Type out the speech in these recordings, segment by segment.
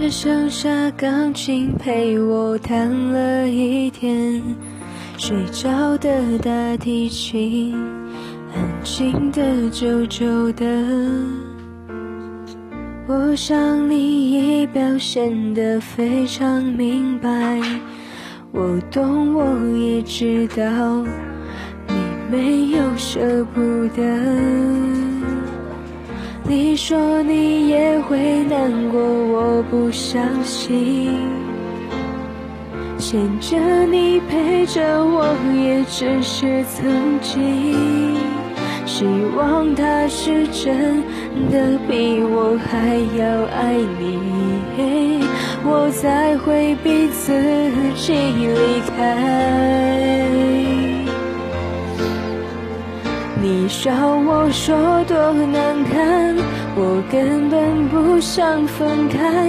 只剩下钢琴陪我弹了一天，睡着的大提琴，安静的久久的。我想你已表现得非常明白，我懂，我也知道，你没有舍不得。说你也会难过，我不相信。牵着你陪着我，也只是曾经。希望他是真的比我还要爱你，我才会逼自己离开。你笑我说多难堪，我根本不想分开，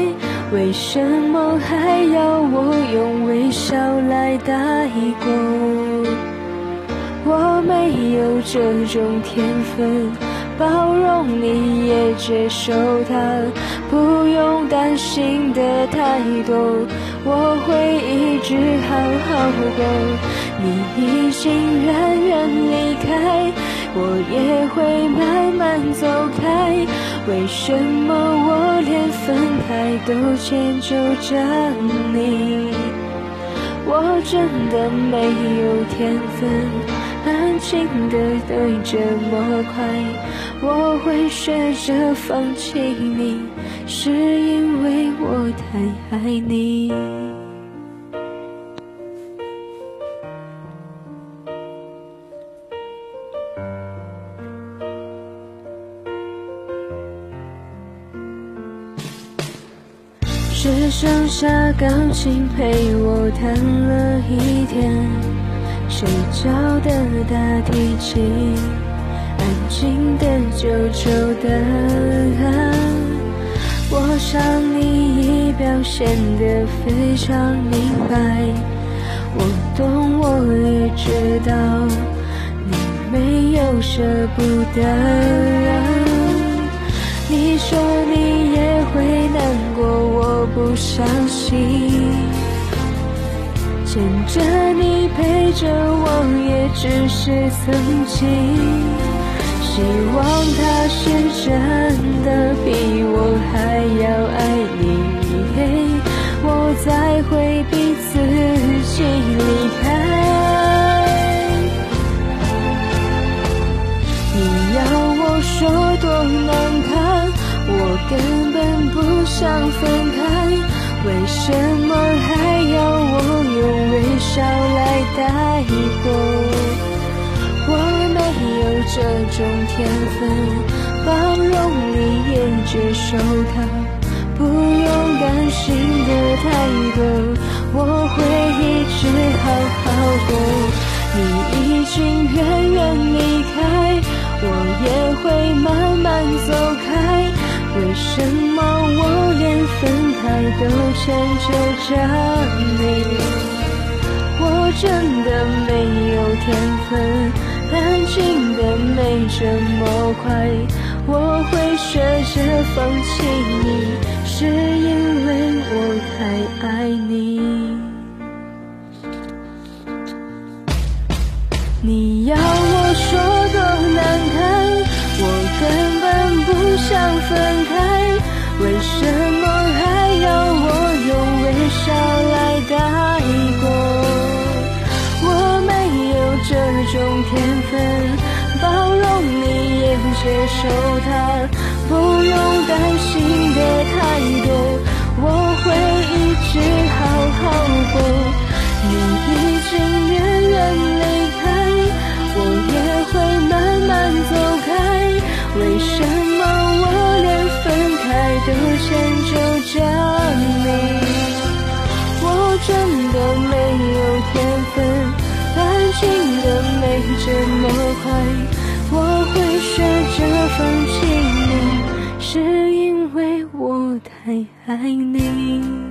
为什么还要我用微笑来带过？我没有这种天分，包容你也接受他，不用担心的太多，我会一直好好过。你已经远远离开。我也会慢慢走开，为什么我连分开都迁就着你？我真的没有天分，安静的等这么快，我会学着放弃你，是因为我太爱你。只剩下钢琴陪我弹了一天，睡着的大提琴，安静的久久的。我想你已表现得非常明白，我懂，我也知道，你没有舍不得。你说你，不相信。牵着你陪着我，也只是曾经。希望他是真的比我还要爱你，我才会根本不想分开，为什么还要我用微笑来带过？我没有这种天分，包容你也接受他，不用担心的太多，我会一直好好过。你已经远远离开，我也会慢慢走开。为什么我连分开都迁就着你？我真的没有天分，安静的没这么快。我会学着放弃你，是因为我太爱你。你要我说接受它，不用担心的太多，我会一直好好过。你已经远远离开，我也会慢慢走开。为什么我连分开？都迁就着你，我真的没有天分，安静的没这么快，太爱你。